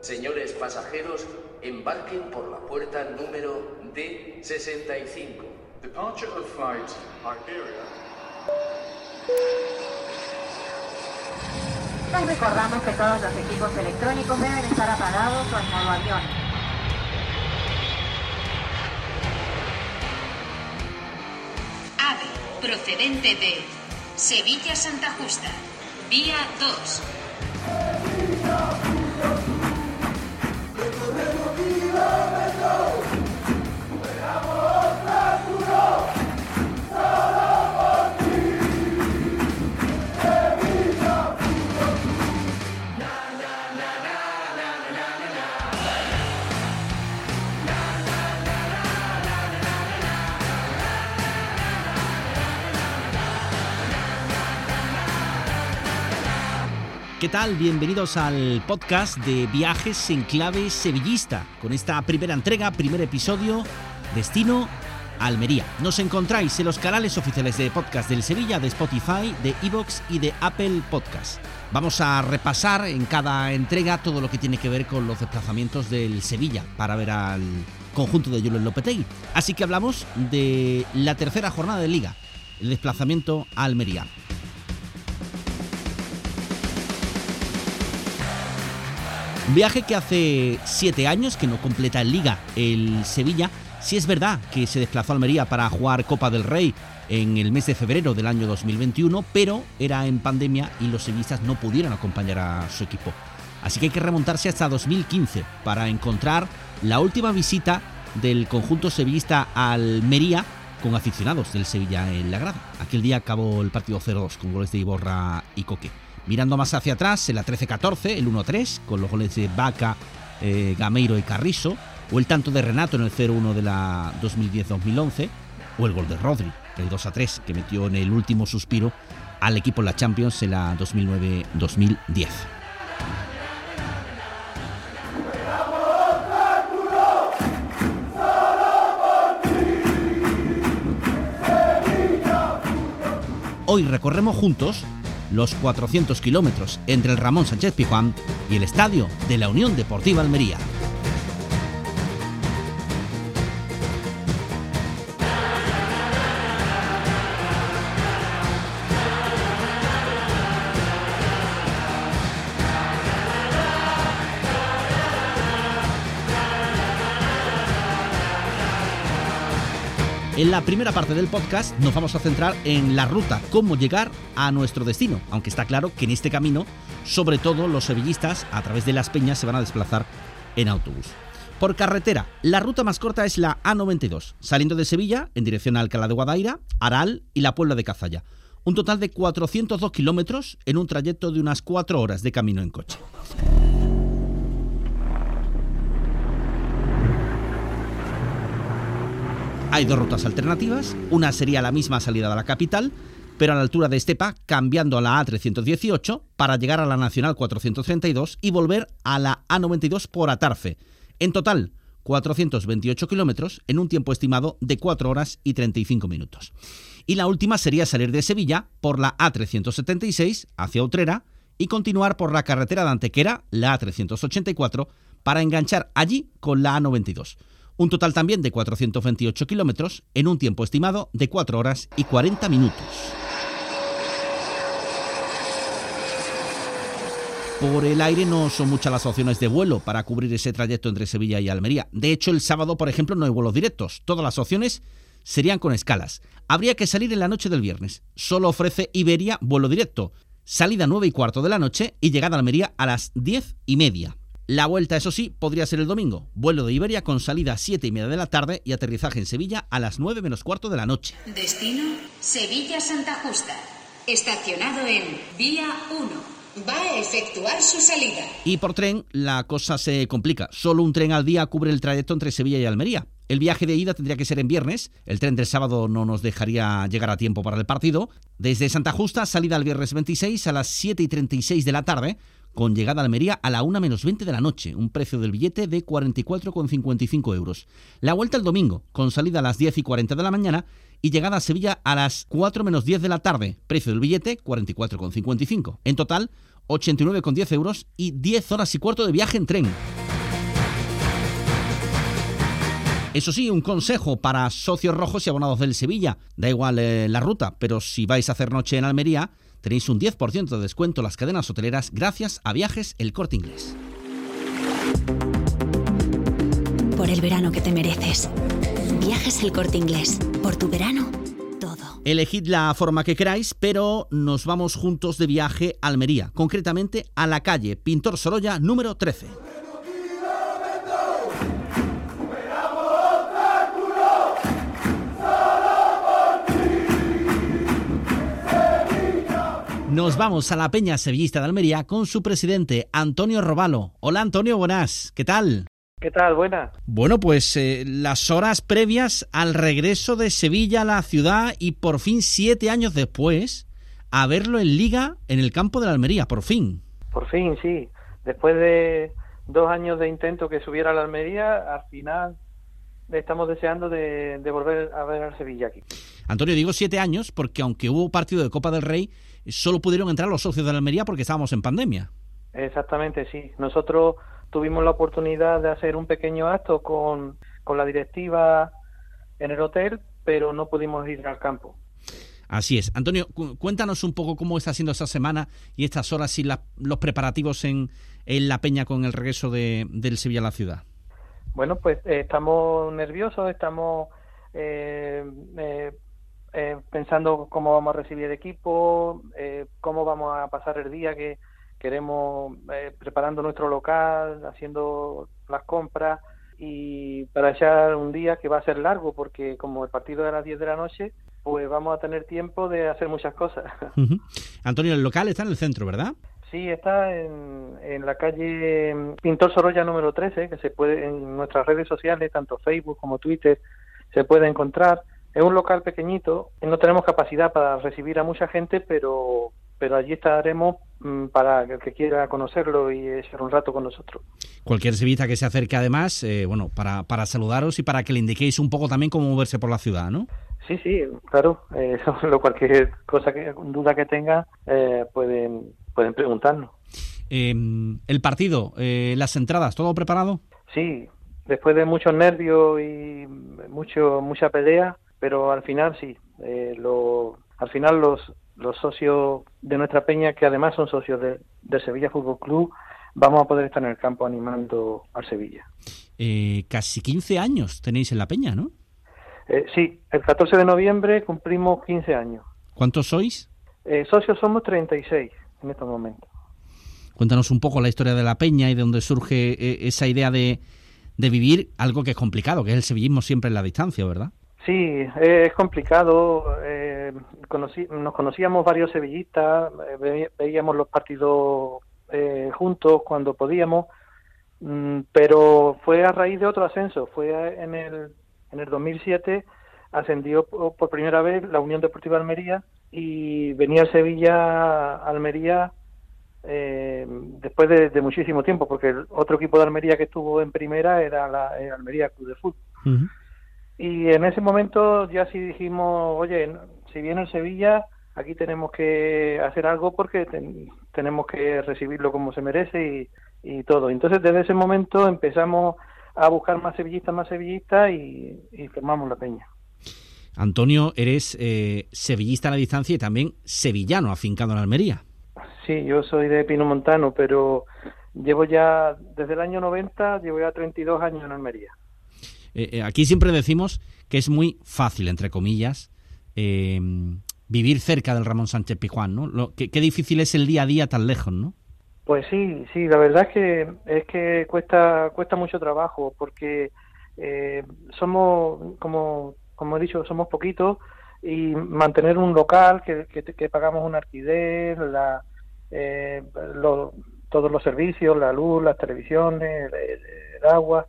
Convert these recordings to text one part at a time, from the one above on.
Señores pasajeros, embarquen por la puerta número D65. Departure of flight Iberia. Les recordamos que todos los equipos electrónicos deben estar apagados o en modo avión. AVE, procedente de Sevilla-Santa Justa, vía 2. ¿Qué tal? Bienvenidos al podcast de Viajes en Clave Sevillista, con esta primera entrega, primer episodio, Destino Almería. Nos encontráis en los canales oficiales de podcast del Sevilla, de Spotify, de Evox y de Apple Podcast. Vamos a repasar en cada entrega todo lo que tiene que ver con los desplazamientos del Sevilla para ver al conjunto de Julen Lopetegui. Así que hablamos de la tercera jornada de liga, el desplazamiento a Almería. Un viaje que hace siete años que no completa en liga el Sevilla. Si es verdad que se desplazó a Almería para jugar Copa del Rey en el mes de febrero del año 2021, pero era en pandemia y los sevillistas no pudieron acompañar a su equipo. Así que hay que remontarse hasta 2015 para encontrar la última visita del conjunto sevillista a Almería con aficionados del Sevilla en la grada. Aquel día acabó el partido 0-2 con goles de Iborra y Coque. Mirando más hacia atrás, en la 13-14, el 1-3, con los goles de Vaca, eh, Gameiro y Carrizo, o el tanto de Renato en el 0-1 de la 2010-2011, o el gol de Rodri, el 2-3, que metió en el último suspiro al equipo en la Champions en la 2009-2010. Hoy recorremos juntos los 400 kilómetros entre el Ramón Sánchez Pizjuán y el estadio de la Unión Deportiva Almería. En la primera parte del podcast nos vamos a centrar en la ruta, cómo llegar a nuestro destino, aunque está claro que en este camino, sobre todo los sevillistas, a través de las peñas, se van a desplazar en autobús. Por carretera, la ruta más corta es la A92, saliendo de Sevilla en dirección a Alcalá de Guadaira, Aral y la Puebla de Cazalla. Un total de 402 kilómetros en un trayecto de unas 4 horas de camino en coche. Hay dos rutas alternativas, una sería la misma salida de la capital, pero a la altura de Estepa, cambiando a la A318 para llegar a la Nacional 432 y volver a la A92 por Atarfe. En total, 428 kilómetros en un tiempo estimado de 4 horas y 35 minutos. Y la última sería salir de Sevilla por la A376 hacia Utrera y continuar por la carretera de Antequera, la A384, para enganchar allí con la A92. Un total también de 428 kilómetros en un tiempo estimado de 4 horas y 40 minutos. Por el aire no son muchas las opciones de vuelo para cubrir ese trayecto entre Sevilla y Almería. De hecho, el sábado, por ejemplo, no hay vuelos directos. Todas las opciones serían con escalas. Habría que salir en la noche del viernes. Solo ofrece Iberia vuelo directo. Salida 9 y cuarto de la noche y llegada a Almería a las 10 y media. La vuelta, eso sí, podría ser el domingo. Vuelo de Iberia con salida a 7 y media de la tarde y aterrizaje en Sevilla a las 9 menos cuarto de la noche. Destino Sevilla-Santa Justa. Estacionado en Vía 1. Va a efectuar su salida. Y por tren, la cosa se complica. Solo un tren al día cubre el trayecto entre Sevilla y Almería. El viaje de ida tendría que ser en viernes. El tren del sábado no nos dejaría llegar a tiempo para el partido. Desde Santa Justa, salida el viernes 26 a las 7 y 36 de la tarde con llegada a Almería a la 1 menos 20 de la noche, un precio del billete de 44,55 euros. La vuelta el domingo, con salida a las 10 y 40 de la mañana y llegada a Sevilla a las 4 menos 10 de la tarde, precio del billete 44,55. En total, 89,10 euros y 10 horas y cuarto de viaje en tren. Eso sí, un consejo para socios rojos y abonados del Sevilla. Da igual eh, la ruta, pero si vais a hacer noche en Almería, tenéis un 10% de descuento en las cadenas hoteleras gracias a Viajes El Corte Inglés. Por el verano que te mereces. Viajes El Corte Inglés. Por tu verano, todo. Elegid la forma que queráis, pero nos vamos juntos de viaje a Almería, concretamente a la calle Pintor Sorolla número 13. Nos vamos a la Peña Sevillista de Almería con su presidente, Antonio Robalo. Hola Antonio, buenas. ¿Qué tal? ¿Qué tal? Buenas. Bueno, pues eh, las horas previas al regreso de Sevilla a la ciudad y por fin siete años después a verlo en liga en el campo de la Almería, por fin. Por fin, sí. Después de dos años de intento que subiera a la Almería, al final estamos deseando de, de volver a ver al Sevilla aquí. Antonio, digo siete años porque aunque hubo partido de Copa del Rey, solo pudieron entrar los socios de la Almería porque estábamos en pandemia. Exactamente, sí. Nosotros tuvimos la oportunidad de hacer un pequeño acto con, con la directiva en el hotel, pero no pudimos ir al campo. Así es. Antonio, cuéntanos un poco cómo está siendo esta semana y estas horas y los preparativos en, en, La Peña con el regreso de, del Sevilla a la ciudad. Bueno, pues eh, estamos nerviosos, estamos eh, eh, eh, pensando cómo vamos a recibir el equipo, eh, cómo vamos a pasar el día que queremos, eh, preparando nuestro local, haciendo las compras y para echar un día que va a ser largo porque como el partido es a las 10 de la noche, pues vamos a tener tiempo de hacer muchas cosas. Antonio, el local está en el centro, ¿verdad? Sí, está en, en la calle Pintor Sorolla número 13, que se puede en nuestras redes sociales, tanto Facebook como Twitter, se puede encontrar. Es un local pequeñito, no tenemos capacidad para recibir a mucha gente, pero pero allí estaremos mm, para el que quiera conocerlo y echar un rato con nosotros. Cualquier sevillista que se acerque además, eh, bueno, para, para saludaros y para que le indiquéis un poco también cómo moverse por la ciudad, ¿no? Sí, sí, claro. Eh, cualquier cosa que duda que tenga eh, pueden pueden preguntarnos. Eh, el partido, eh, las entradas, todo preparado. Sí, después de muchos nervios y mucho mucha pelea, pero al final sí, eh, lo, al final los, los socios de nuestra peña, que además son socios de, de, Sevilla Fútbol Club, vamos a poder estar en el campo animando al Sevilla. Eh, casi 15 años tenéis en la peña, ¿no? Eh, sí, el 14 de noviembre cumplimos 15 años. ¿Cuántos sois? Eh, socios somos 36 en estos momentos. Cuéntanos un poco la historia de la peña y de dónde surge eh, esa idea de, de vivir algo que es complicado, que es el sevillismo siempre en la distancia, ¿verdad? Sí, es complicado. Eh, nos conocíamos varios sevillistas, ve, veíamos los partidos eh, juntos cuando podíamos, mm, pero fue a raíz de otro ascenso. Fue en el, en el 2007, ascendió por primera vez la Unión Deportiva Almería y venía el Sevilla Almería eh, después de, muchísimo tiempo, porque el otro equipo de Almería que estuvo en primera era la el Almería Club de Fútbol. Y en ese momento ya sí dijimos, oye, si viene el Sevilla, aquí tenemos que hacer algo porque ten, tenemos que recibirlo como se merece y, y, todo. Entonces desde ese momento empezamos a buscar más sevillistas, más sevillistas y, y formamos la peña. Antonio, eres eh, sevillista a la distancia y también sevillano, afincado en Almería. Sí, yo soy de Pino Montano, pero llevo ya, desde el año 90, llevo ya 32 años en Almería. Eh, aquí siempre decimos que es muy fácil, entre comillas, eh, vivir cerca del Ramón Sánchez Pijuán, ¿no? Lo, qué, difícil es el día a día tan lejos, ¿no? Pues sí, sí, la verdad es que es que cuesta cuesta mucho trabajo porque eh, somos, como, como he dicho, somos poquitos y mantener un local que, que, que pagamos un alquiler, la, eh, lo, todos los servicios, la luz, las televisiones, el, el agua,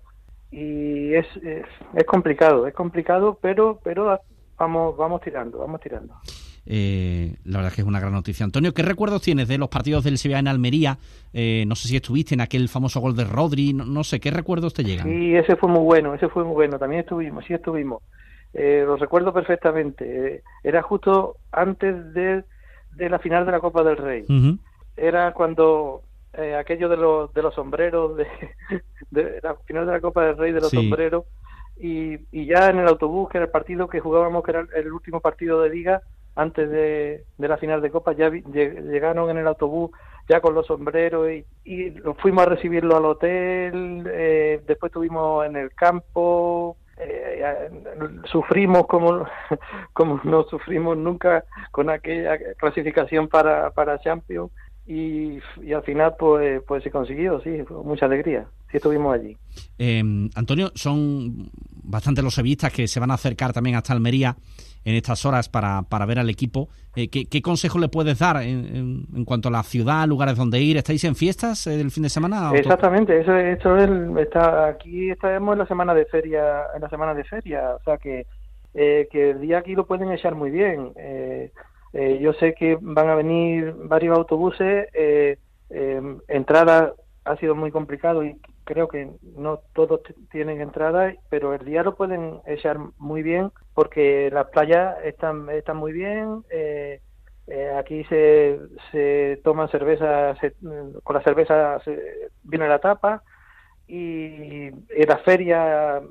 y es, es, es, complicado, es complicado, pero pero vamos vamos tirando, vamos tirando. Eh, la verdad es que es una gran noticia. Antonio, ¿qué recuerdos tienes de los partidos del Sevilla en Almería? Eh, no sé si estuviste en aquel famoso gol de Rodri, no, no, sé, ¿qué recuerdos te llegan? Sí, ese fue muy bueno, ese fue muy bueno, también estuvimos, sí estuvimos. Eh, lo recuerdo perfectamente. era justo antes de, de, la final de la Copa del Rey. Uh -huh. era cuando eh, aquello de los, de los sombreros, de, de la final de la Copa del Rey de los Sí. sombreros, y, y ya en el autobús, que era el partido que jugábamos, que era el- último partido de liga, antes de, de la final de Copa, ya vi- lle- llegaron en el autobús ya con los sombreros y, y fuimos a recibirlo al hotel, eh, después estuvimos en el campo, eh, sufrimos como, como no sufrimos nunca con aquella clasificación para, para Champions y, y al final pues, pues se consiguió, sí, fue mucha alegría, sí estuvimos allí. Eh, Antonio, son bastante los sevillistas que se van a acercar también hasta Almería en estas horas para, para ver al equipo. Eh, ¿qué, qué consejo le puedes dar en, en- en cuanto a la ciudad, lugares donde ir? ¿Estáis en fiestas eh, el fin de semana? Exactamente, eso, eso es, está, aquí estamos en la semana de feria, en la semana de feria, o sea que, eh, que el día aquí lo pueden echar muy bien. Eh, yo sé que van a venir varios autobuses, eh, eh, entrada ha sido muy complicado y creo que no todos tienen entrada, pero el día lo pueden echar muy bien porque las playas están, están muy bien. Eh, eh, aquí se, se toman cerveza, se- con la cerveza se- viene la tapa y, la feria,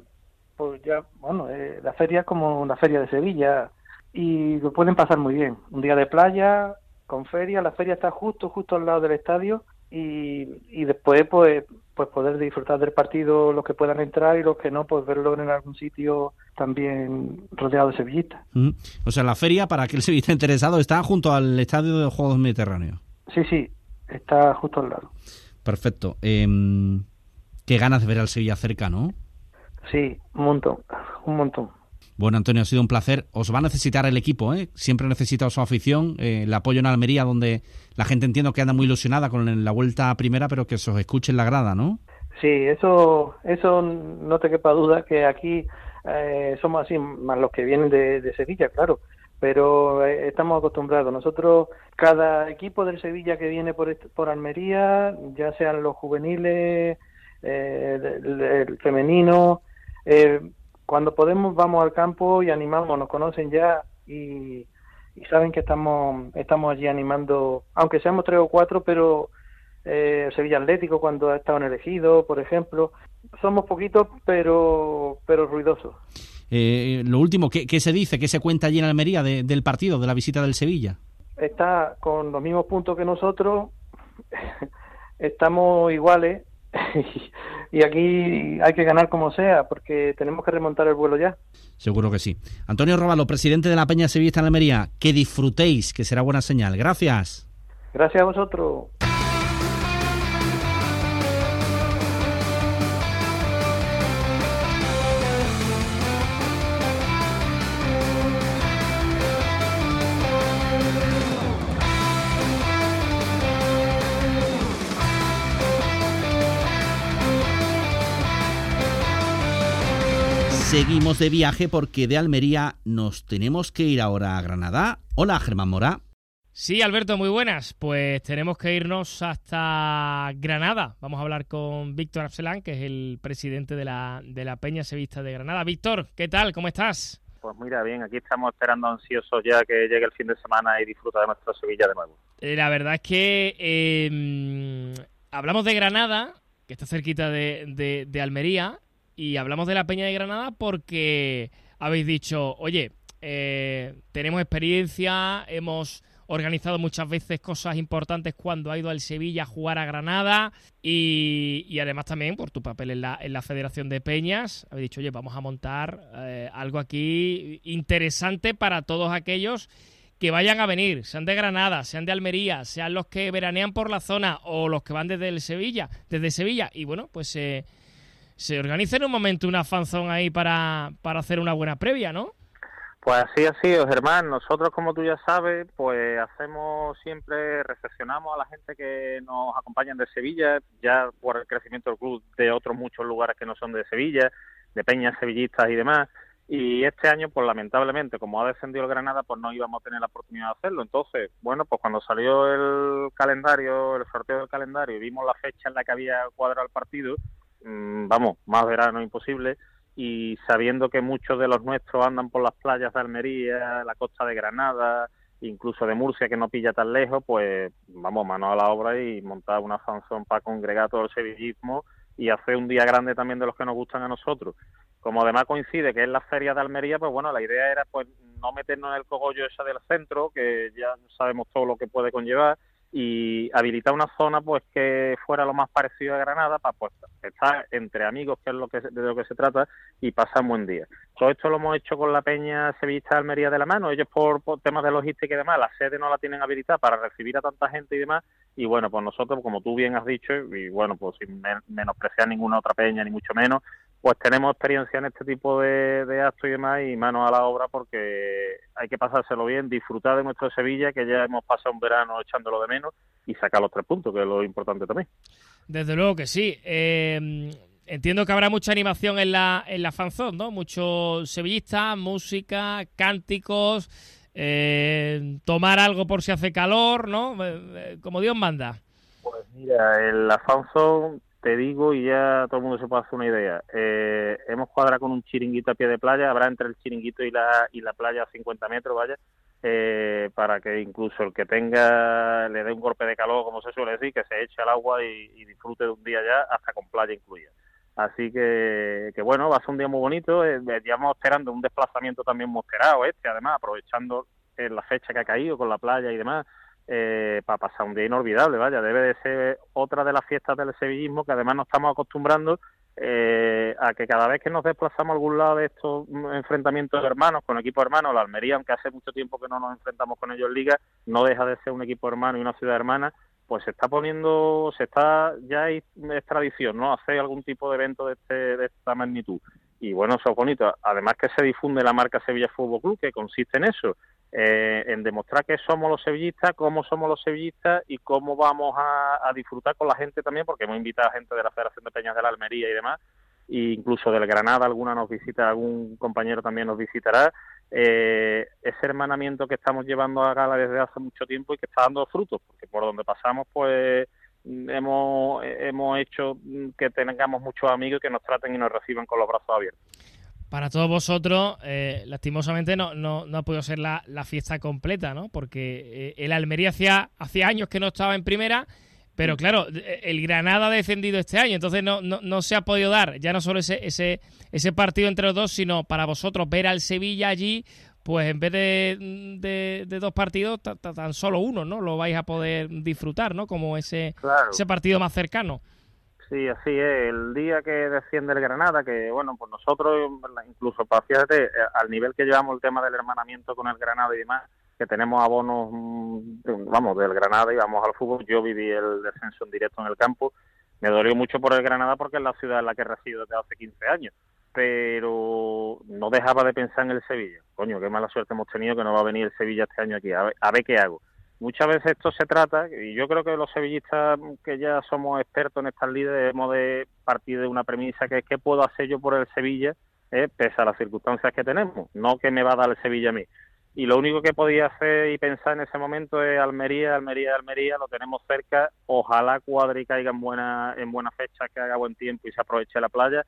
pues ya, bueno, la feria es como la feria de Sevilla y lo pueden pasar muy bien. Un día de playa, con feria, la feria está justo, justo al lado del estadio y, y después pues pues poder disfrutar del partido los que puedan entrar y los que no pues verlo en algún sitio también rodeado de sevillistas. Ujú. O sea, la feria, para aquel sevillista interesado, está junto al Estadio de los Juegos Mediterráneos. Sí, sí, está justo al lado. Perfecto. Em, qué ganas de ver al Sevilla cerca, ¿no? Sí, un montón, un montón. Bueno, Antonio, ha sido un placer. Os va a necesitar el equipo, ¿eh? Siempre necesita su afición, eh, el apoyo en Almería, donde la gente entiendo que anda muy ilusionada con la vuelta primera, pero que se os escuche en la grada, ¿no? Sí, eso, eso no te quepa duda que aquí eh, somos así, más los que vienen de, Sevilla, claro, pero eh, estamos acostumbrados. Nosotros, cada equipo del Sevilla que viene por, por Almería, ya sean los juveniles, eh, el, el femenino, eh, cuando podemos vamos al campo y animamos, nos conocen ya y, y saben que estamos, estamos allí animando, aunque seamos tres o cuatro, pero eh, Sevilla Atlético cuando ha estado en elegido, por ejemplo. Somos poquitos, pero, pero ruidosos. Eh, lo último, ¿qué, qué se dice, qué se cuenta allí en Almería de- del partido, de la visita del Sevilla? Está con los mismos puntos que nosotros, estamos iguales y aquí hay que ganar como sea, porque tenemos que remontar el vuelo ya. Seguro que sí. Antonio Róbalo, presidente de la Peña Sevillista en Almería, que disfrutéis, que será buena señal. Gracias. Gracias a vosotros. Seguimos de viaje porque de Almería nos tenemos que ir ahora a Granada. Hola, Germán Mora. Sí, Alberto, muy buenas. Pues tenemos que irnos hasta Granada. Vamos a hablar con Víctor Arcelán, que es el presidente de la, de la Peña Sevista de Granada. Víctor, ¿qué tal? ¿Cómo estás? Pues mira, bien, aquí estamos esperando ansiosos ya que llegue el fin de semana y disfruta de nuestra Sevilla de nuevo. Eh, la verdad es que eh, hablamos de Granada, que está cerquita de, de- de Almería, y hablamos de la Peña de Granada porque habéis dicho, oye, eh, tenemos experiencia, hemos organizado muchas veces cosas importantes cuando ha ido al Sevilla a jugar a Granada y, y además también por tu papel en la, Federación de Peñas, habéis dicho, oye, vamos a montar eh, algo aquí interesante para todos aquellos que vayan a venir, sean de Granada, sean de Almería, sean los que veranean por la zona o los que van desde el Sevilla, desde Sevilla. Y bueno, pues eh, se organiza en un momento una fanzón ahí para, para hacer una buena previa, ¿no? Pues así ha sido, Germán. Nosotros, como tú ya sabes, pues hacemos siempre, recepcionamos a la gente que nos acompañan de Sevilla, ya por el crecimiento del club de otros muchos lugares que no son de Sevilla, de peñas sevillistas y demás. Y este año, pues lamentablemente, como ha descendido el Granada, pues no íbamos a tener la oportunidad de hacerlo. Entonces, bueno, pues cuando salió el calendario, el sorteo del calendario y vimos la fecha en la que había cuadrado el partido, vamos, más verano imposible, y sabiendo que muchos de los nuestros andan por las playas de Almería, la costa de Granada, incluso de Murcia, que no pilla tan lejos, pues vamos, mano a la obra y montar una fanzón para congregar todo el sevillismo y hacer un día grande también de los que nos gustan a nosotros. Como además coincide que es la feria de Almería, pues bueno, la idea era pues no meternos en el cogollo esa del centro, que ya sabemos todo lo que puede conllevar, y habilitar una zona pues que fuera lo más parecido a Granada para pues estar entre amigos que es lo que de lo que se trata y pasar un buen día. Todo esto lo hemos hecho con la peña sevillista Almería de la mano. Ellos por, temas de logística y demás la sede no la tienen habilitada para recibir a tanta gente y demás y bueno pues nosotros como tú bien has dicho y bueno pues sin menospreciar ninguna otra peña ni mucho menos pues tenemos experiencia en este tipo de, de actos y demás y manos a la obra porque hay que pasárselo bien, disfrutar de nuestro Sevilla, que ya hemos pasado un verano echándolo de menos, y sacar los tres puntos, que es lo importante también. Desde luego que sí. Eh, entiendo que habrá mucha animación en la, en la fanzón, ¿no? Muchos sevillistas, música, cánticos, eh, tomar algo por si hace calor, ¿no? Eh, como Dios manda. Pues mira, en la fanzón te digo y ya todo el mundo se puede hacer una idea. Eh, hemos cuadrado con un chiringuito a pie de playa, habrá entre el chiringuito y la, y la playa a 50 metros, vaya, eh, para que incluso el que tenga, le dé un golpe de calor, como se suele decir, que se eche al agua y, disfrute de un día ya, hasta con playa incluida. Así que, que bueno, va a ser un día muy bonito. Eh, llevamos esperando un desplazamiento también muy este, además, aprovechando la fecha que ha caído con la playa y demás eh, para pasar un día inolvidable, vaya, debe de ser otra de las fiestas del sevillismo que además nos estamos acostumbrando eh, a que cada vez que nos desplazamos a algún lado de estos enfrentamientos de hermanos, con equipo hermano, la Almería, aunque hace mucho tiempo que no nos enfrentamos con ellos en liga, no deja de ser un equipo hermano y una ciudad hermana, pues se está poniendo, se está, ya es tradición, ¿no? Hacer algún tipo de evento de, este, de esta magnitud. Y bueno, eso es bonito. Además que se difunde la marca Sevilla Fútbol Club, que consiste en eso, eh, en demostrar que somos los sevillistas, cómo somos los sevillistas y cómo vamos a, disfrutar con la gente también, porque hemos invitado a gente de la Federación de Peñas de la Almería y demás, e incluso del Granada alguna nos visita, algún compañero también nos visitará. Eh, ese hermanamiento que estamos llevando a gala desde hace mucho tiempo y que está dando frutos, porque por donde pasamos, pues hemos, hemos hecho que tengamos muchos amigos que nos traten y nos reciban con los brazos abiertos para todos vosotros, eh, lastimosamente no, no, no, ha podido ser la, fiesta completa, ¿no? Porque eh, el Almería hacía, hacía años que no estaba en primera, pero claro, eh, el Granada ha descendido este año, entonces no, no, no se ha podido dar ya no solo ese, ese, ese partido entre los dos, sino para vosotros ver al Sevilla allí, pues en vez de, de, dos partidos, tan solo uno, ¿no? Lo vais a poder disfrutar, ¿no? Como ese, ese partido más cercano. Sí, así es. El día que desciende el Granada, que bueno, pues nosotros, incluso, para fíjate, eh, al nivel que llevamos el tema del hermanamiento con el Granada y demás, que tenemos abonos, mm, vamos, del Granada y vamos al fútbol. Yo viví el descenso en directo en el campo. Me dolió mucho por el Granada porque es la ciudad en la que resido desde hace 15 años. Pero no dejaba de pensar en el Sevilla. Coño, qué mala suerte hemos tenido que no va a venir el Sevilla este año aquí. a ver qué hago muchas veces esto se trata, y yo creo que los sevillistas que ya somos expertos en estas líderes debemos de partir de una premisa que es qué puedo hacer yo por el Sevilla, eh, pese a las circunstancias que tenemos, no que me va a dar el Sevilla a mí. Y lo único que podía hacer y pensar en ese momento es Almería, Almería, Almería, lo tenemos cerca, ojalá cuadre y caiga en buena, en buena fecha, que haga buen tiempo y se aproveche la playa.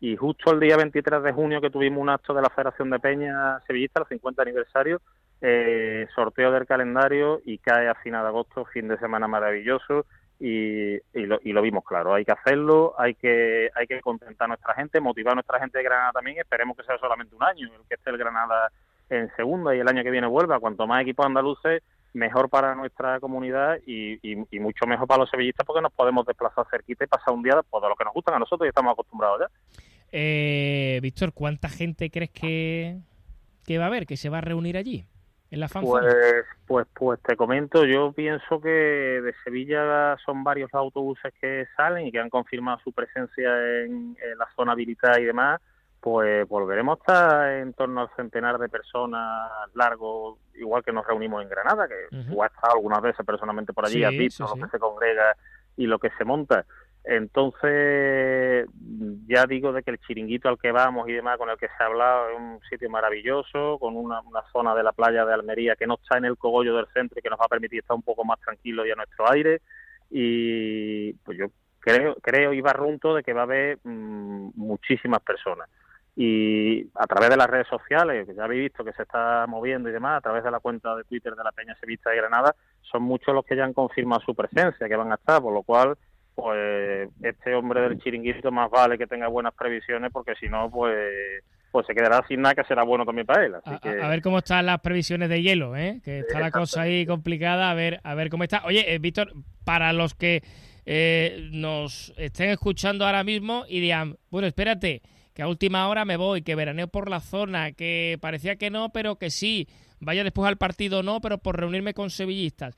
Y justo el día 23 de junio que tuvimos un acto de la Federación de Peña Sevillista, el 50 aniversario, eh, sorteo del calendario y cae a final de agosto, fin de semana maravilloso y, lo, vimos claro. Hay que hacerlo, hay que, hay que contentar a nuestra gente, motivar a nuestra gente de Granada también. Esperemos que sea solamente un año el que esté el Granada en segunda y el año que viene vuelva. Cuanto más equipos andaluces, mejor para nuestra comunidad y, mucho mejor para los sevillistas porque nos podemos desplazar cerquita y pasar un día pues, de lo que nos gustan a nosotros y estamos acostumbrados ya. Eh, Víctor, ¿cuánta gente crees que, que va a haber, que se va a reunir allí? Pues, pues, pues te comento, yo pienso que de Sevilla son varios autobuses que salen y que han confirmado su presencia en, la zona habilitada y demás, pues volveremos a estar en torno al centenar de personas largo, igual que nos reunimos en Granada, que uh he estado algunas veces personalmente por allí, sí, has visto lo que se congrega y lo que se monta. Entonces, ya digo de que el chiringuito al que vamos y demás, con el que se ha hablado, es un sitio maravilloso, con una, zona de la playa de Almería que no está en el cogollo del centro y que nos va a permitir estar un poco más tranquilo y a nuestro aire. Y pues yo creo, creo y barrunto de que va a haber mm, muchísimas personas. y a través de las redes sociales, que ya habéis visto que se está moviendo y demás, a través de la cuenta de Twitter de la Peña Sevista de Granada, son muchos los que ya han confirmado su presencia, que van a estar, por lo cual, pues este hombre del chiringuito más vale que tenga buenas previsiones, porque si no, pues pues se quedará sin nada que será bueno también para él. Así a, que... a, ver cómo están las previsiones de hielo, ¿eh? que está la cosa ahí complicada, a ver, a ver cómo está. Oye, eh, Víctor, para los que eh, nos estén escuchando ahora mismo y digan, bueno, espérate, que a última hora me voy, que veraneo por la zona, que parecía que no, pero que sí, vaya después al partido no, pero por reunirme con sevillistas.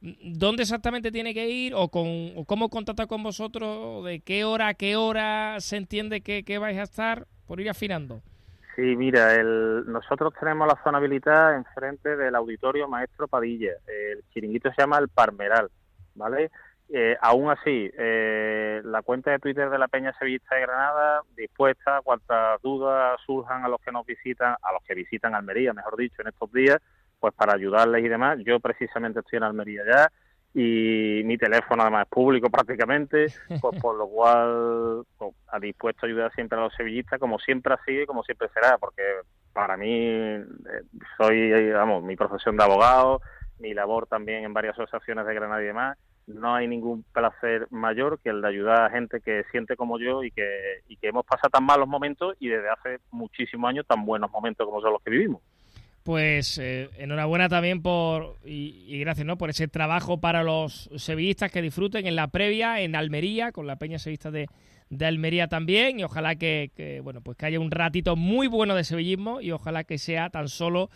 ¿Dónde exactamente tiene que ir o, con, o cómo contacta con vosotros? ¿De qué hora a qué hora se entiende que, vais a estar? Por ir afinando. Sí, mira, el, nosotros tenemos la zona habilitada enfrente del auditorio Maestro Padilla. El chiringuito se llama El Parmeral, ¿vale? Eh, aún así, eh, la cuenta de Twitter de la Peña Sevillista de Granada dispuesta cuantas dudas surjan a los que nos visitan, a los que visitan Almería, mejor dicho, en estos días, pues para ayudarles y demás. Yo precisamente estoy en Almería ya y mi teléfono además es público prácticamente, pues por lo cual pues, dispuesto a ayudar siempre a los sevillistas, como siempre ha sido y como siempre será, porque para mí eh, soy, vamos, mi profesión de abogado, mi labor también en varias asociaciones de Granada y demás, no hay ningún placer mayor que el de ayudar a gente que siente como yo y que, y que hemos pasado tan malos momentos y desde hace muchísimos años tan buenos momentos como son los que vivimos pues eh, enhorabuena también por y, gracias no por ese trabajo para los sevillistas que disfruten en la previa en Almería con la Peña Sevillista de, de Almería también y ojalá que, que, bueno pues que haya un ratito muy bueno de sevillismo y ojalá que sea tan solo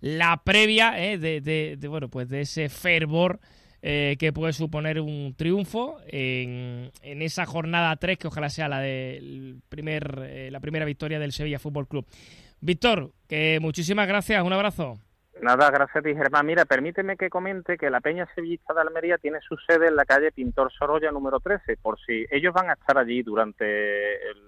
la previa eh, de, de, de, bueno pues de ese fervor eh, que puede suponer un triunfo en, en, esa jornada 3 que ojalá sea la de primer, eh, la primera victoria del Sevilla Fútbol Club. Víctor, que muchísimas gracias, un abrazo. Nada, gracias a ti, Germán. Mira, permíteme que comente que la Peña Sevillista de Almería tiene su sede en la calle Pintor Sorolla número 13, por si ellos van a estar allí durante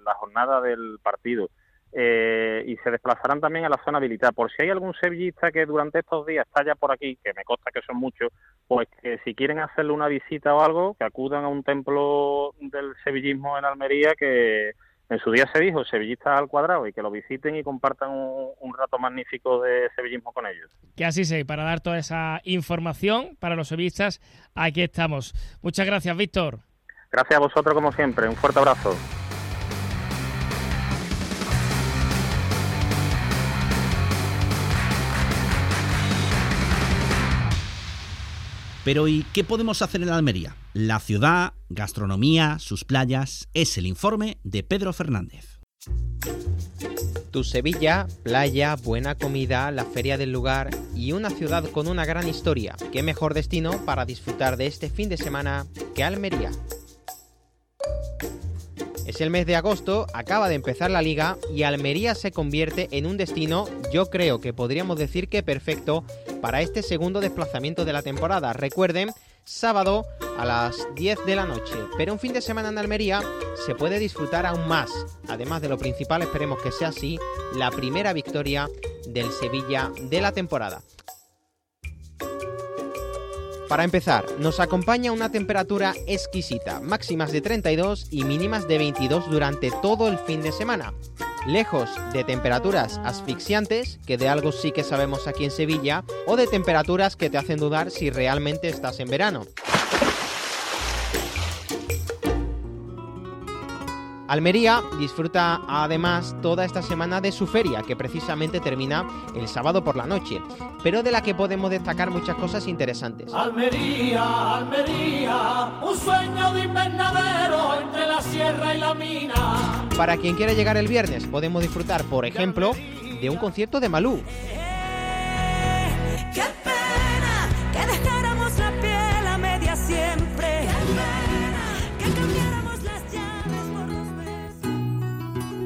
la jornada del partido. Eh, y se desplazarán también a la zona habilitada. Por si hay algún sevillista que durante estos días está ya por aquí, que me consta que son muchos, pues que si quieren hacerle una visita o algo, que acudan a un templo del sevillismo en Almería que en su día se dijo sevillistas al cuadrado y que lo visiten y compartan un, un, rato magnífico de sevillismo con ellos. Que así sea, y para dar toda esa información para los sevillistas, aquí estamos. Muchas gracias, Víctor. Gracias a vosotros como siempre, un fuerte abrazo. Pero ¿y qué podemos hacer en Almería? La ciudad, gastronomía, sus playas, es el informe de Pedro Fernández. Tu Sevilla, playa, buena comida, la feria del lugar y una ciudad con una gran historia. ¿Qué mejor destino para disfrutar de este fin de semana que Almería? Es el mes de agosto, acaba de empezar la liga y Almería se convierte en un destino, yo creo que podríamos decir que perfecto, para este segundo desplazamiento de la temporada. Recuerden, sábado a las 10 de la noche. Pero un fin de semana en Almería se puede disfrutar aún más. Además de lo principal, esperemos que sea así, la primera victoria del Sevilla de la temporada. Para empezar, nos acompaña una temperatura exquisita, máximas de 32 y mínimas de 22 durante todo el fin de semana. Lejos de temperaturas asfixiantes, que de algo sí que sabemos aquí en Sevilla, o de temperaturas que te hacen dudar si realmente estás en verano. Almería disfruta además toda esta semana de su feria, que precisamente termina el sábado por la noche, pero de la que podemos destacar muchas cosas interesantes. Almería, Almería, un sueño de invernadero entre la sierra y la mina. Para quien quiera llegar el viernes, podemos disfrutar, por ejemplo, de un concierto de Malú.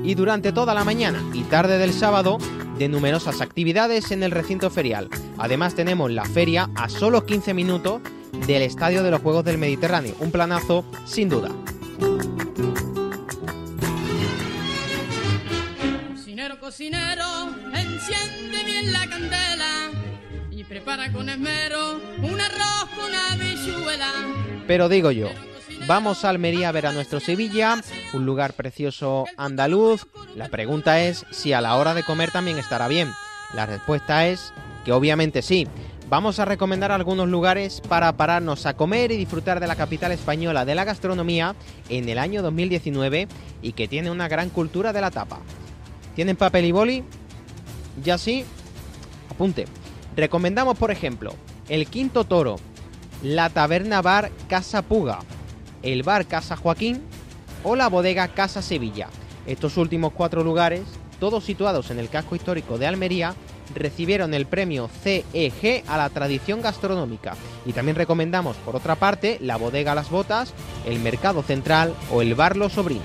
Y durante toda la mañana y tarde del sábado de numerosas actividades en el recinto ferial. Además tenemos la feria a solo 15 minutos del Estadio de los Juegos del Mediterráneo, un planazo sin duda. Cocinero, cocinero, enciende bien la candela y prepara con esmero un arroz con habichuela. Pero digo yo, vamos a Almería a ver a nuestro Sevilla, un lugar precioso andaluz. La pregunta es si a la hora de comer también estará bien. La respuesta es que obviamente sí. Vamos a recomendar algunos lugares para pararnos a comer y disfrutar de la capital española de la gastronomía en el año 2019 y que tiene una gran cultura de la tapa. ¿Tienen papel y boli? Ya sí, apunte. Recomendamos, por ejemplo, el Quinto Toro, la Taberna Bar Casa Puga, el Bar Casa Joaquín o la Bodega Casa Sevilla. Estos últimos cuatro lugares, todos situados en el casco histórico de Almería, recibieron el premio CEG a la tradición gastronómica. Y también recomendamos, por otra parte, la bodega Las Botas, el Mercado Central o el Bar Los Sobrinos.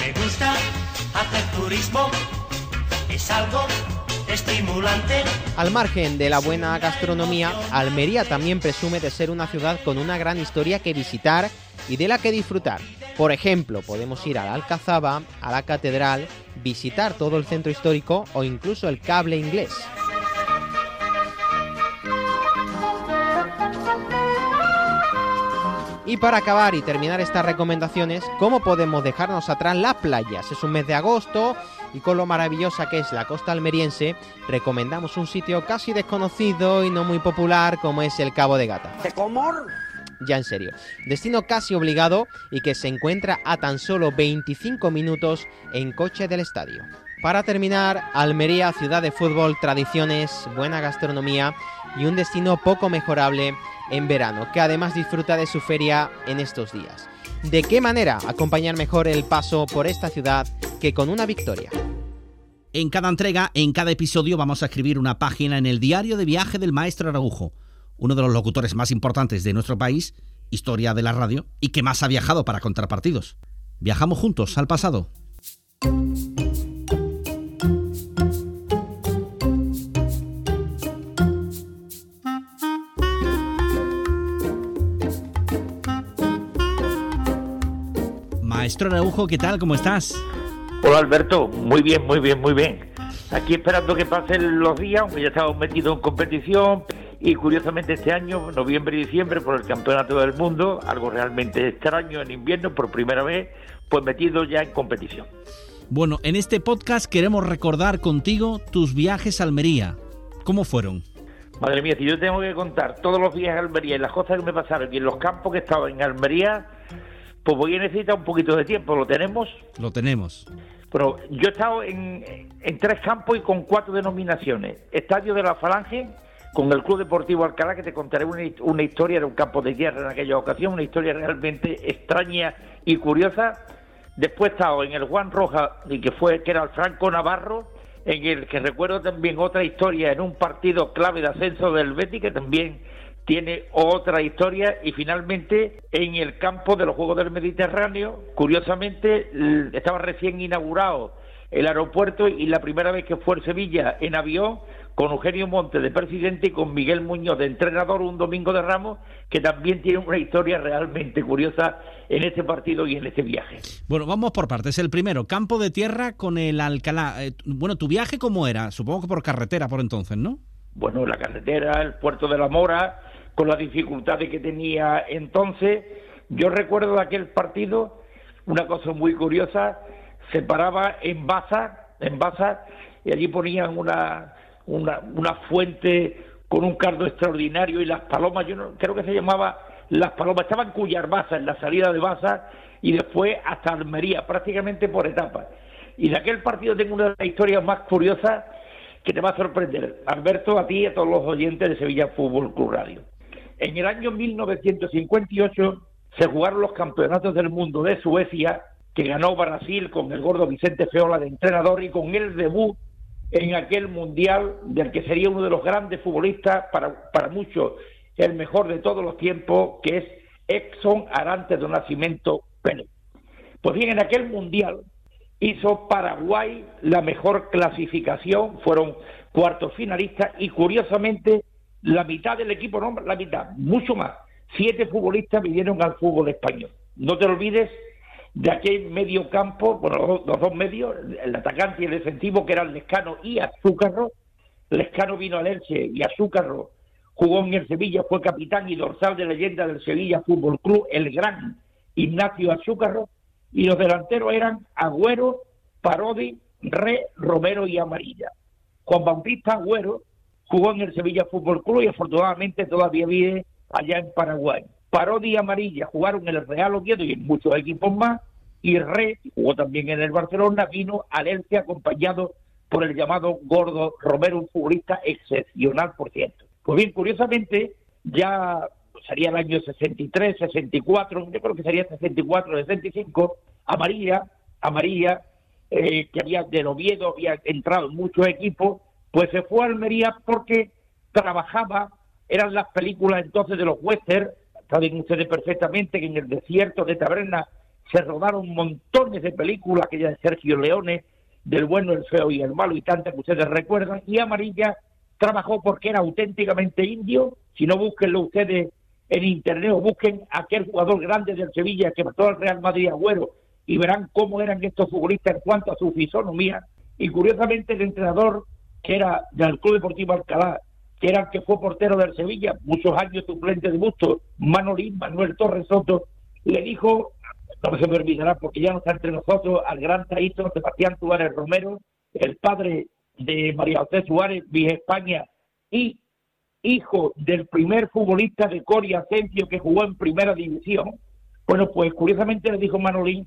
Me gusta hacer turismo, es algo estimulante. Al margen de la buena gastronomía, Almería también presume de ser una ciudad con una gran historia que visitar y de la que disfrutar. Por ejemplo, podemos ir a la Alcazaba, a la Catedral, visitar todo el centro histórico o incluso el cable inglés. Y para acabar y terminar estas recomendaciones, ¿cómo podemos dejarnos atrás las playas? Es un mes de agosto y con lo maravillosa que es la costa almeriense, recomendamos un sitio casi desconocido y no muy popular como es el Cabo de Gata. Ya en serio, destino casi obligado y que se encuentra a tan solo 25 minutos en coche del estadio. Para terminar, Almería, ciudad de fútbol, tradiciones, buena gastronomía y un destino poco mejorable en verano, que además disfruta de su feria en estos días. ¿De qué manera acompañar mejor el paso por esta ciudad que con una victoria? En cada entrega, en cada episodio, vamos a escribir una página en el diario de viaje del maestro Araujo, uno de los locutores más importantes de nuestro país, historia de la radio, y que más ha viajado para contar partidos. Viajamos juntos al pasado. Maestro Araujo, ¿qué tal? ¿Cómo estás? Hola Alberto, muy bien, muy bien, muy bien. Aquí esperando que pasen los días, aunque ya estamos metidos en competición. Y curiosamente este año, noviembre y diciembre, por el Campeonato del Mundo, algo realmente extraño en invierno, por primera vez, pues metido ya en competición. Bueno, en este podcast queremos recordar contigo tus viajes a Almería. ¿Cómo fueron? Madre mía, si yo tengo que contar todos los viajes a Almería y las cosas que me pasaron y en los campos que he estado en Almería, pues voy a necesitar un poquito de tiempo. ¿Lo tenemos? Lo tenemos. Bueno, yo he estado en, en tres campos y con cuatro denominaciones. Estadio de la Falange, con el Club Deportivo Alcalá, que te contaré una, una historia de un campo de tierra en aquella ocasión, una historia realmente extraña y curiosa. Después he estado en el Juan Roja, que fue que era el Franco Navarro, en el que recuerdo también otra historia en un partido clave de ascenso del Betis, que también tiene otra historia y finalmente en el campo de los Juegos del Mediterráneo, curiosamente estaba recién inaugurado el aeropuerto y la primera vez que fue en Sevilla en avión con Eugenio Monte de presidente y con Miguel Muñoz de entrenador un domingo de Ramos, que también tiene una historia realmente curiosa en este partido y en este viaje. Bueno, vamos por partes. El primero, campo de tierra con el Alcalá. Eh, bueno, ¿tu viaje cómo era? Supongo que por carretera por entonces, ¿no? Bueno, la carretera, el puerto de la Mora, con las dificultades que tenía entonces. Yo recuerdo de aquel partido una cosa muy curiosa, se paraba en Baza, en Baza, y allí ponían una, una, una fuente con un cardo extraordinario y las palomas, yo no, creo que se llamaba Las Palomas, estaban Cuyar Baza, en la salida de Baza, y después hasta Almería, prácticamente por etapas. Y de aquel partido tengo una de las historias más curiosas que te va a sorprender, Alberto, a ti y a todos los oyentes de Sevilla Fútbol Club Radio. En el año 1958 se jugaron los campeonatos del mundo de Suecia, que ganó Brasil con el gordo Vicente Feola de entrenador y con el debut en aquel mundial del que sería uno de los grandes futbolistas, para, para muchos el mejor de todos los tiempos, que es Exxon Arantes de Nacimiento Pérez. Pues bien, en aquel mundial hizo Paraguay la mejor clasificación, fueron cuartos finalistas y curiosamente la mitad del equipo, no, la mitad, mucho más. Siete futbolistas vinieron al fútbol español. No te olvides de aquel medio campo, bueno, los, dos medios, el atacante y el defensivo, que eran Lescano y Azúcarro, Lescano vino al Elche y Azúcarro jugó en el Sevilla, fue capitán y dorsal de leyenda del Sevilla Fútbol Club, el gran Ignacio Azúcarro, y los delanteros eran Agüero, Parodi, Re, Romero y Amarilla. Juan Bautista Agüero jugó en el Sevilla Fútbol Club y afortunadamente todavía vive allá en Paraguay. Parodi y Amarilla jugaron en el Real Oviedo y en muchos equipos más, y Re jugó también en el Barcelona, vino al Elche acompañado por el llamado Gordo Romero, un futbolista excepcional, por cierto. Pues bien, curiosamente, ya sería el año 63, 64, yo creo que sería 64, 65, Amarilla, Amarilla, eh, que había del Oviedo, había entrado en muchos equipos, pues se fue a Almería porque trabajaba, eran las películas entonces de los western, saben ustedes perfectamente que en el desierto de Taberna se rodaron montones de películas, aquella de Sergio Leone, del bueno, el feo y el malo, y tantas que ustedes recuerdan, y Amarilla trabajó porque era auténticamente indio, si no búsquenlo ustedes en internet o busquen aquel jugador grande del Sevilla que mató al Real Madrid Agüero y verán cómo eran estos futbolistas en cuanto a su fisonomía, y curiosamente el entrenador que era del Club Deportivo Alcalá, que era el que fue portero del Sevilla, muchos años suplente de Busto, Manolín, Manuel Torres Soto, le dijo no se me olvidará porque ya no está entre nosotros, al gran taíto Sebastián Suárez Romero, el padre de María José Suárez, Vieja España, y hijo del primer futbolista de Coria Asensio que jugó en primera división. Bueno, pues curiosamente le dijo Manolín,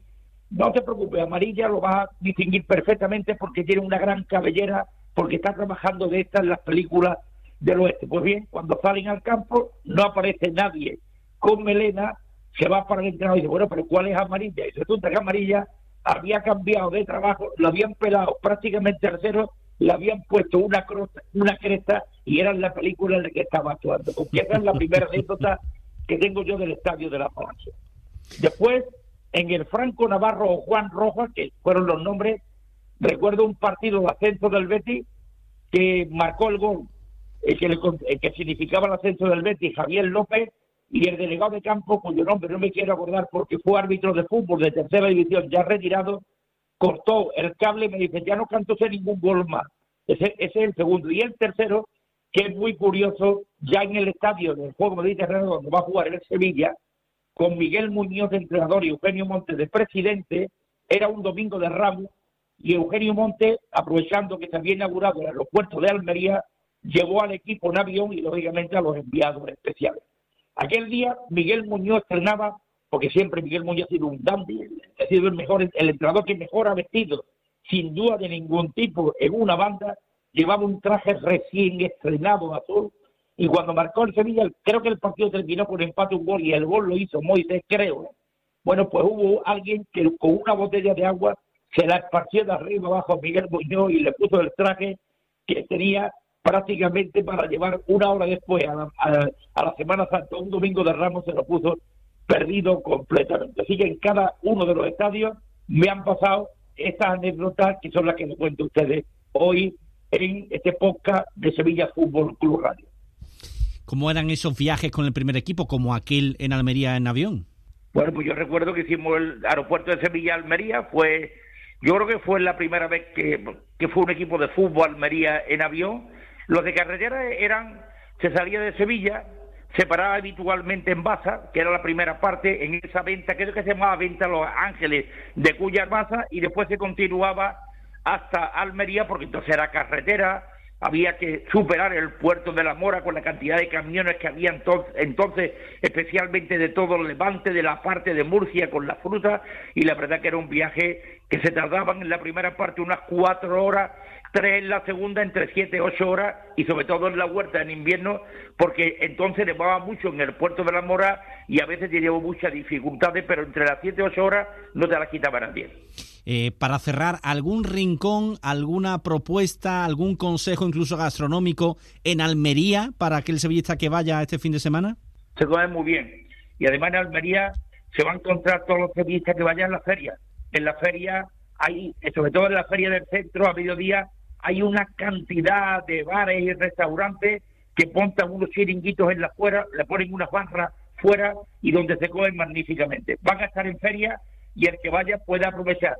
no te preocupes, Amarilla lo vas a distinguir perfectamente porque tiene una gran cabellera, porque está trabajando de estas las películas del oeste. Pues bien, cuando salen al campo no aparece nadie con melena se va para el entrenador y dice, bueno, pero ¿cuál es amarilla? Y resulta que amarilla había cambiado de trabajo, lo habían pelado prácticamente al cero, le habían puesto una, cresta, una cresta y era la película en la que estaba actuando. Porque esa es la primera anécdota que tengo yo del estadio de la Francia. Después, en el Franco Navarro o Juan Rojas, que fueron los nombres, recuerdo un partido de ascenso del Betis que marcó el gol, el que, el que significaba el ascenso del Betis, Javier López, y el delegado de campo, cuyo nombre no me quiero acordar porque fue árbitro de fútbol de tercera división ya retirado, cortó el cable y me dice, ya no canto ningún gol más. Ese, ese, es el segundo. Y el tercero, que es muy curioso, ya en el estadio del Juego Mediterráneo, donde va a jugar el Sevilla, con Miguel Muñoz de entrenador y Eugenio Montes de presidente, era un domingo de Ramos, y Eugenio Montes, aprovechando que se había inaugurado el aeropuerto de Almería, llevó al equipo en avión y lógicamente a los enviados especiales. Aquel día Miguel Muñoz estrenaba, porque siempre Miguel Muñoz ha sido un dandy, ha sido el mejor, el entrenador que mejor ha vestido, sin duda de ningún tipo, en una banda, llevaba un traje recién estrenado azul, y cuando marcó el Sevilla, creo que el partido terminó con empate un gol, y el gol lo hizo Moisés, creo. Bueno, pues hubo alguien que con una botella de agua se la esparció de arriba abajo a Miguel Muñoz y le puso el traje que tenía prácticamente para llevar una hora después a la, Semana Santa, un domingo de Ramos se lo puso perdido completamente. Así que en cada uno de los estadios me han pasado estas anécdotas que son las que me cuento ustedes hoy en este podcast de Sevilla Fútbol Club Radio. ¿Cómo eran esos viajes con el primer equipo, como aquel en Almería en avión? Bueno, pues yo recuerdo que hicimos el aeropuerto de Sevilla Almería, fue, yo creo que fue la primera vez que, que fue un equipo de fútbol Almería en avión. Los de carretera eran, se salía de Sevilla, se paraba habitualmente en Baza, que era la primera parte, en esa venta, creo que se llamaba Venta Los Ángeles de Cuyar Baza, y después se continuaba hasta Almería, porque entonces era carretera, había que superar el puerto de la Mora con la cantidad de camiones que había entonces, entonces, especialmente de todo el levante, de la parte de Murcia con la fruta, y la verdad que era un viaje que se tardaban en la primera parte unas cuatro horas tres en la segunda entre siete ocho horas y sobre todo en la huerta en invierno porque entonces nevaba mucho en el puerto de la Mora y a veces llevó muchas dificultades pero entre las siete ocho horas no te las quitaba nadie. Eh, para cerrar, ¿algún rincón, alguna propuesta, algún consejo incluso gastronómico en Almería para aquel sevillista que vaya este fin de semana? Se come muy bien y además en Almería se van a encontrar todos los sevillistas que vayan a la feria. En la feria hay, sobre todo en la feria del centro a mediodía, hay una cantidad de bares y restaurantes que montan unos chiringuitos en la fuera, le ponen unas barras fuera y donde se comen magníficamente. Van a estar en feria y el que vaya puede aprovechar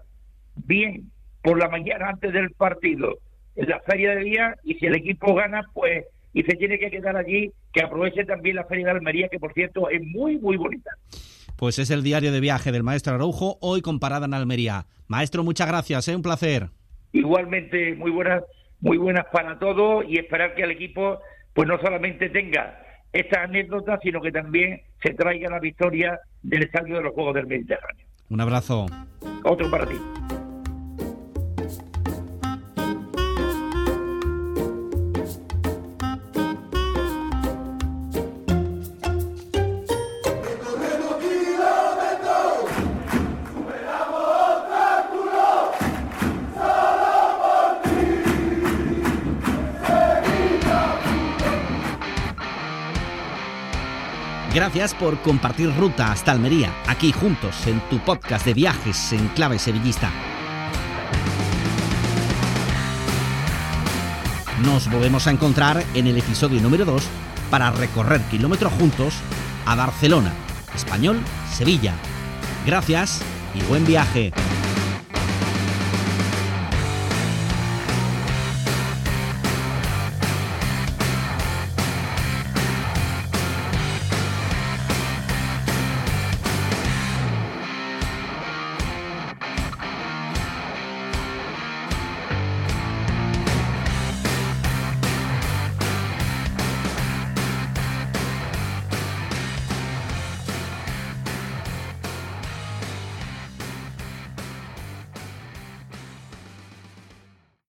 bien por la mañana antes del partido en la feria de día y si el equipo gana, pues y se tiene que quedar allí, que aproveche también la feria de Almería, que por cierto es muy, muy bonita. Pues es el diario de viaje del maestro Araujo, hoy con parada en Almería. Maestro, muchas gracias, es ¿eh? un placer. Igualmente, muy buenas, muy buenas para todos y esperar que el equipo pues no solamente tenga estas anécdotas, sino que también se traiga la victoria del estadio de los Juegos del Mediterráneo. Un abrazo. Otro para ti. Gracias por compartir ruta hasta Almería, aquí juntos en tu podcast de viajes en clave sevillista. Nos volvemos a encontrar en el episodio número 2 para recorrer kilómetros juntos a Barcelona, Español, Sevilla. Gracias y buen viaje.